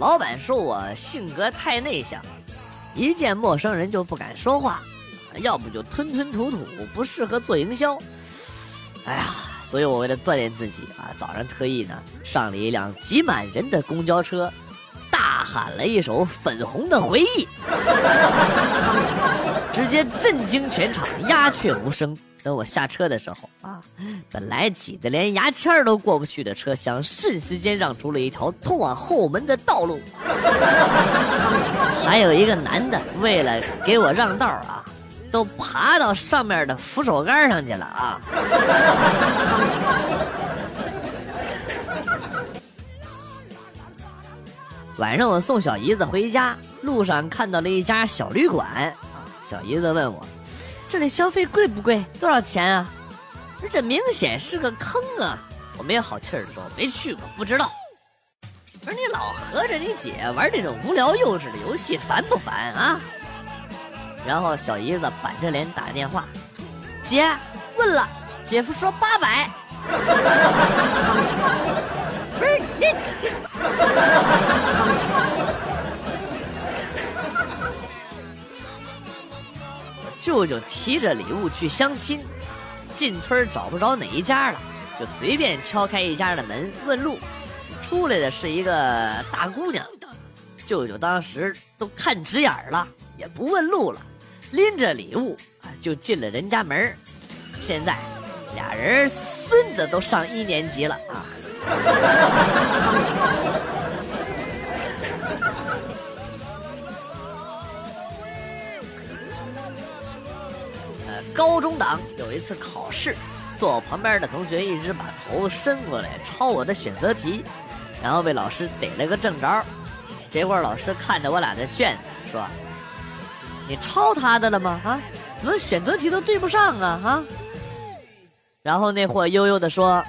老板说我性格太内向，一见陌生人就不敢说话，要不就吞吞吐吐，不适合做营销。哎呀，所以我为了锻炼自己啊，早上特意呢上了一辆挤满人的公交车，大喊了一首《粉红的回忆》，直接震惊全场，鸦雀无声。等我下车的时候啊，本来挤得连牙签都过不去的车厢，瞬时间让出了一条通往后门的道路。还有一个男的，为了给我让道啊，都爬到上面的扶手杆上去了啊。晚上我送小姨子回家，路上看到了一家小旅馆，小姨子问我。这里消费贵不贵？多少钱啊？这明显是个坑啊！我没有好气儿的说，没去过，不知道。不是你老和着你姐玩这种无聊幼稚的游戏，烦不烦啊？然后小姨子板着脸打电话，姐问了，姐夫说八百。不是你这。舅舅提着礼物去相亲，进村找不着哪一家了，就随便敲开一家的门问路，出来的是一个大姑娘。舅舅当时都看直眼了，也不问路了，拎着礼物啊就进了人家门。现在俩人孙子都上一年级了啊！高中党有一次考试，坐我旁边的同学一直把头伸过来抄我的选择题，然后被老师逮了个正着。结果老师看着我俩的卷子说：“你抄他的了吗？啊，怎么选择题都对不上啊？啊！”然后那货悠悠的说：“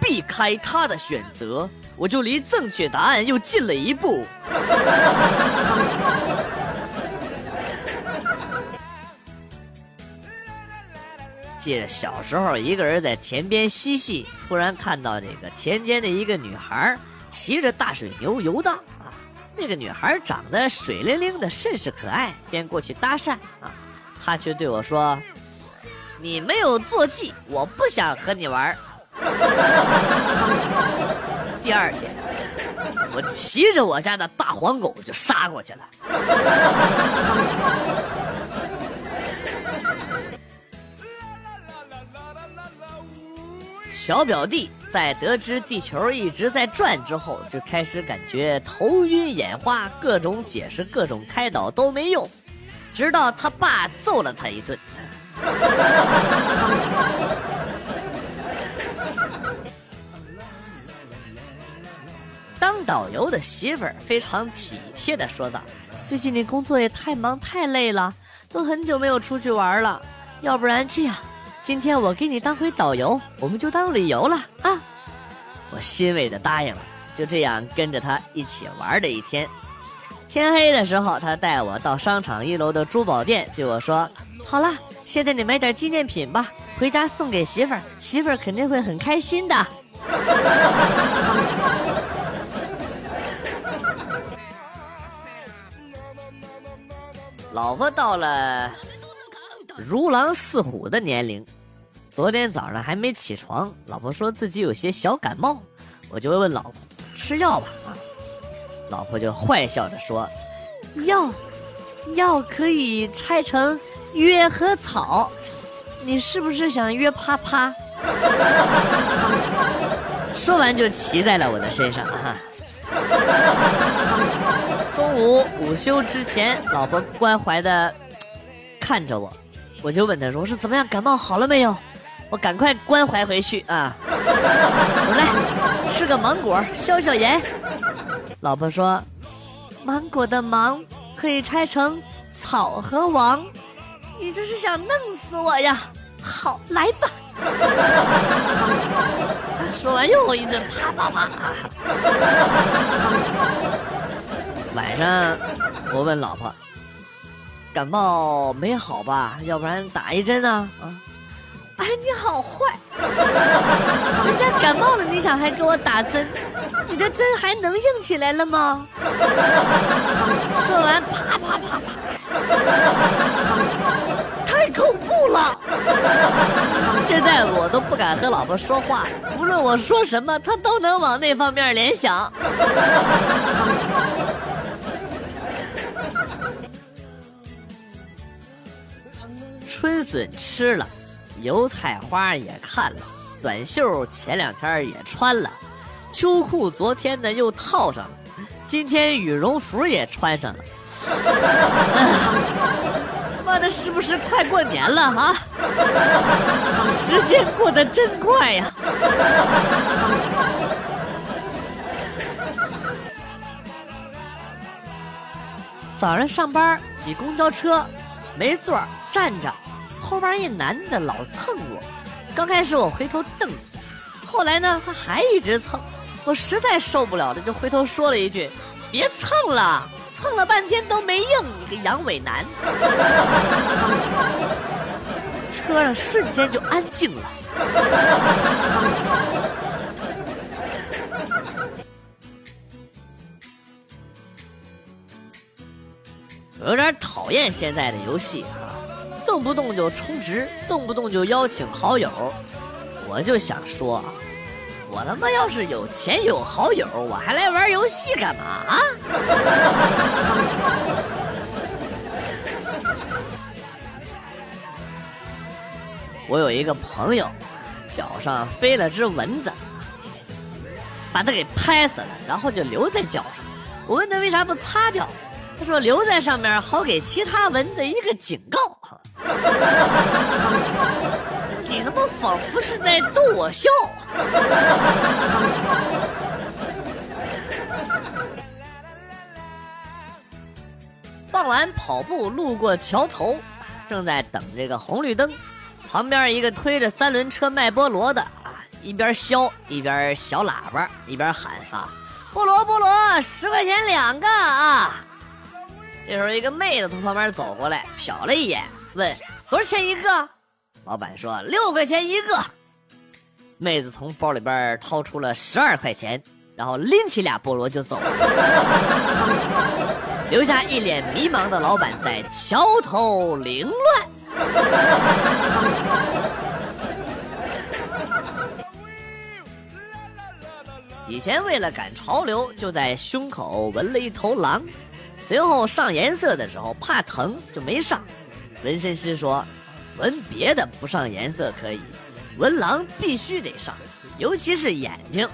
避开他的选择，我就离正确答案又近了一步。”记得小时候，一个人在田边嬉戏，突然看到这个田间的一个女孩骑着大水牛游荡啊。那个女孩长得水灵灵的，甚是可爱，便过去搭讪啊。她却对我说：“你没有坐骑，我不想和你玩。”第二天，我骑着我家的大黄狗就杀过去了。小表弟在得知地球一直在转之后，就开始感觉头晕眼花，各种解释、各种开导都没用，直到他爸揍了他一顿。当导游的媳妇儿非常体贴的说道：“最近你工作也太忙太累了，都很久没有出去玩了，要不然这样。”今天我给你当回导游，我们就当旅游了啊！我欣慰的答应了，就这样跟着他一起玩了一天。天黑的时候，他带我到商场一楼的珠宝店，对我说：“好了，现在你买点纪念品吧，回家送给媳妇儿，媳妇儿肯定会很开心的。”老婆到了。如狼似虎的年龄，昨天早上还没起床，老婆说自己有些小感冒，我就问老婆吃药吧啊，老婆就坏笑着说，药，药可以拆成约和草，你是不是想约啪啪？说完就骑在了我的身上啊。中午午休之前，老婆关怀的看着我。我就问他说：“是怎么样？感冒好了没有？我赶快关怀回去啊！我来吃个芒果消消炎。”老婆说：“芒果的芒可以拆成草和王，你这是想弄死我呀？好，来吧！” 说完又一顿啪啪啪。晚上我问老婆。感冒没好吧？要不然打一针啊！啊！哎，你好坏！人家感冒了，你想还给我打针？你的针还能硬起来了吗？说完，啪啪啪啪，太恐怖了！现在我都不敢和老婆说话，无论我说什么，她都能往那方面联想。春笋吃了，油菜花也看了，短袖前两天也穿了，秋裤昨天呢又套上了，今天羽绒服也穿上了。妈的，是不是快过年了啊？时间过得真快呀！早上上班挤公交车，没座站着，后边一男的老蹭我。刚开始我回头瞪，后来呢他还一直蹭，我实在受不了了，就回头说了一句：“别蹭了，蹭了半天都没应，你个阳痿男。”车上瞬间就安静了。有点讨厌现在的游戏啊，动不动就充值，动不动就邀请好友。我就想说，我他妈要是有钱有好友，我还来玩游戏干嘛啊？我有一个朋友，脚上飞了只蚊子，把他给拍死了，然后就留在脚上。我问他为啥不擦掉？他说：“留在上面，好给其他蚊子一个警告。”你他妈仿佛是在逗我笑。傍晚跑步路过桥头，正在等这个红绿灯，旁边一个推着三轮车卖菠萝的啊，一边削一边小喇叭一边喊啊：“菠萝菠萝，十块钱两个啊！”这时候，一个妹子从旁边走过来，瞟了一眼，问：“多少钱一个？”老板说：“六块钱一个。”妹子从包里边掏出了十二块钱，然后拎起俩菠萝就走了，留下一脸迷茫的老板在桥头凌乱。以前为了赶潮流，就在胸口纹了一头狼。随后上颜色的时候怕疼就没上，纹身师说，纹别的不上颜色可以，纹狼必须得上，尤其是眼睛。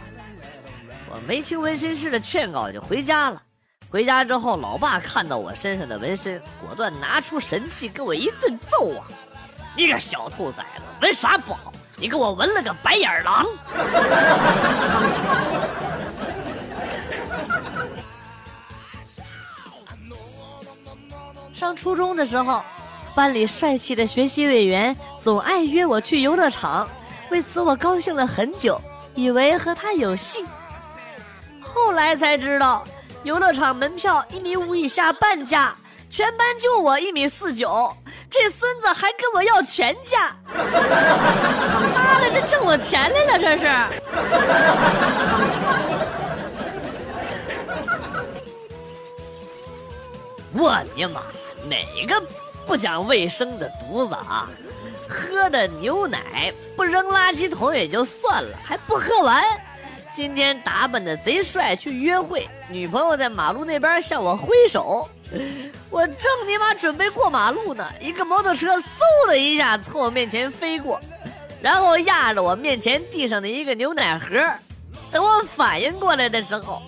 我没听纹身师的劝告就回家了。回家之后，老爸看到我身上的纹身，果断拿出神器给我一顿揍啊！你个小兔崽子，纹啥不好？你给我纹了个白眼狼！上初中的时候，班里帅气的学习委员总爱约我去游乐场，为此我高兴了很久，以为和他有戏。后来才知道，游乐场门票一米五以下半价，全班就我一米四九，这孙子还跟我要全价！妈的，这挣我钱来了，这是！我的妈！哪个不讲卫生的犊子啊！喝的牛奶不扔垃圾桶也就算了，还不喝完。今天打扮的贼帅去约会，女朋友在马路那边向我挥手，我正你妈准备过马路呢，一个摩托车嗖的一下从我面前飞过，然后压着我面前地上的一个牛奶盒。等我反应过来的时候。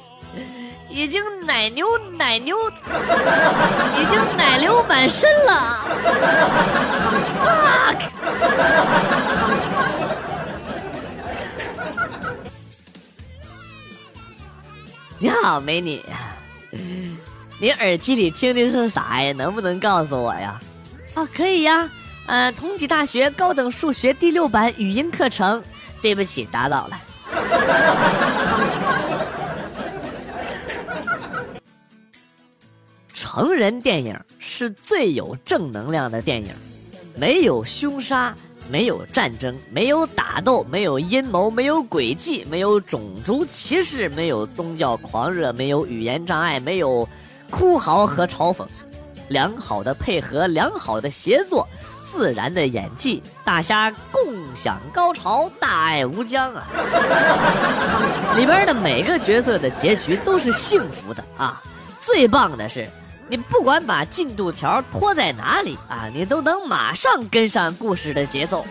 已经奶牛奶牛，已经奶流满身了。fuck！你好，美女，你耳机里听的是啥呀？能不能告诉我呀？啊，可以呀。嗯，同济大学高等数学第六版语音课程。对不起，打扰了。成人电影是最有正能量的电影，没有凶杀，没有战争，没有打斗，没有阴谋，没有诡计，没有种族歧视，没有宗教狂热，没有语言障碍，没有哭嚎和嘲讽，良好的配合，良好的协作，自然的演技，大家共享高潮，大爱无疆啊！里边的每个角色的结局都是幸福的啊！最棒的是。你不管把进度条拖在哪里啊，你都能马上跟上故事的节奏。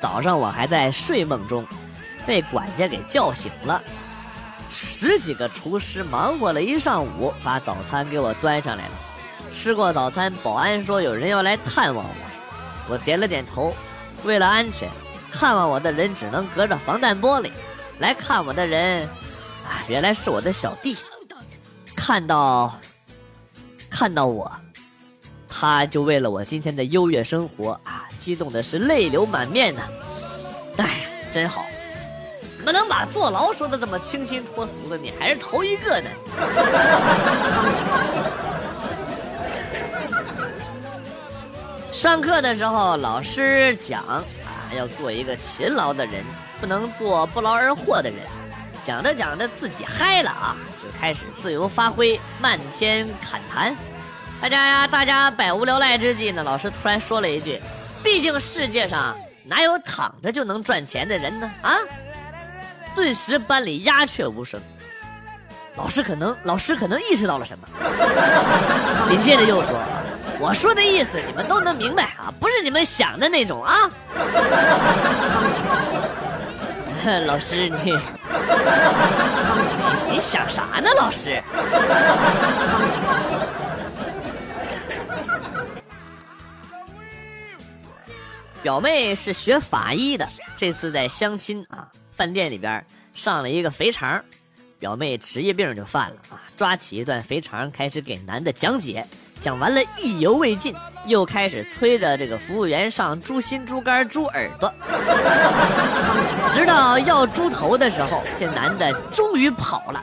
早上我还在睡梦中，被管家给叫醒了。十几个厨师忙活了一上午，把早餐给我端上来了。吃过早餐，保安说有人要来探望我，我点了点头。为了安全。看望我的人只能隔着防弹玻璃来看我的人，啊，原来是我的小弟。看到，看到我，他就为了我今天的优越生活啊，激动的是泪流满面呢。哎，真好！怎么能把坐牢说的这么清新脱俗的？你还是头一个呢。上课的时候，老师讲。还要做一个勤劳的人，不能做不劳而获的人。讲着讲着自己嗨了啊，就开始自由发挥，漫天侃谈。大家呀，大家百无聊赖之际呢，老师突然说了一句：“毕竟世界上哪有躺着就能赚钱的人呢？”啊！顿时班里鸦雀无声。老师可能，老师可能意识到了什么，紧接着又说。我说的意思你们都能明白啊，不是你们想的那种啊。老师你，你想啥呢？老师。表妹是学法医的，这次在相亲啊，饭店里边上了一个肥肠，表妹职业病就犯了啊，抓起一段肥肠开始给男的讲解。讲完了意犹未尽，又开始催着这个服务员上猪心、猪肝、猪耳朵，直到要猪头的时候，这男的终于跑了。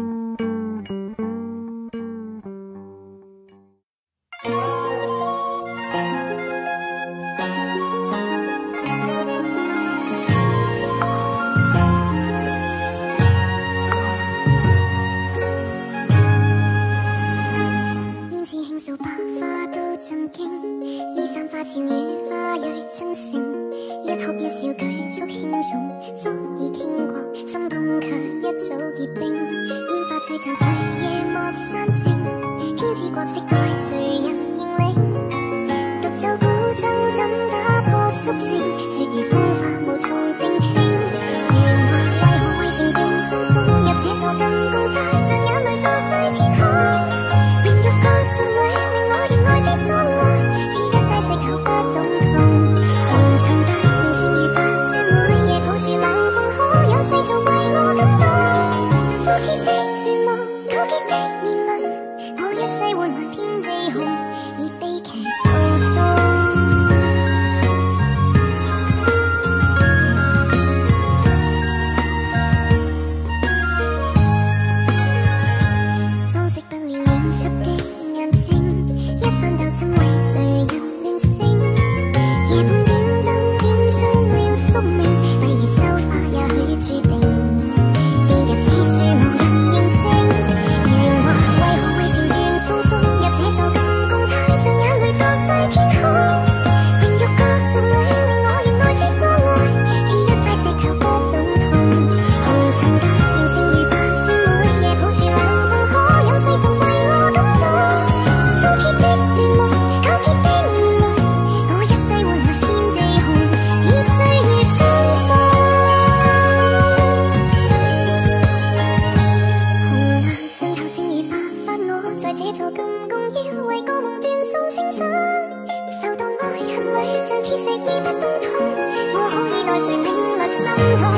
里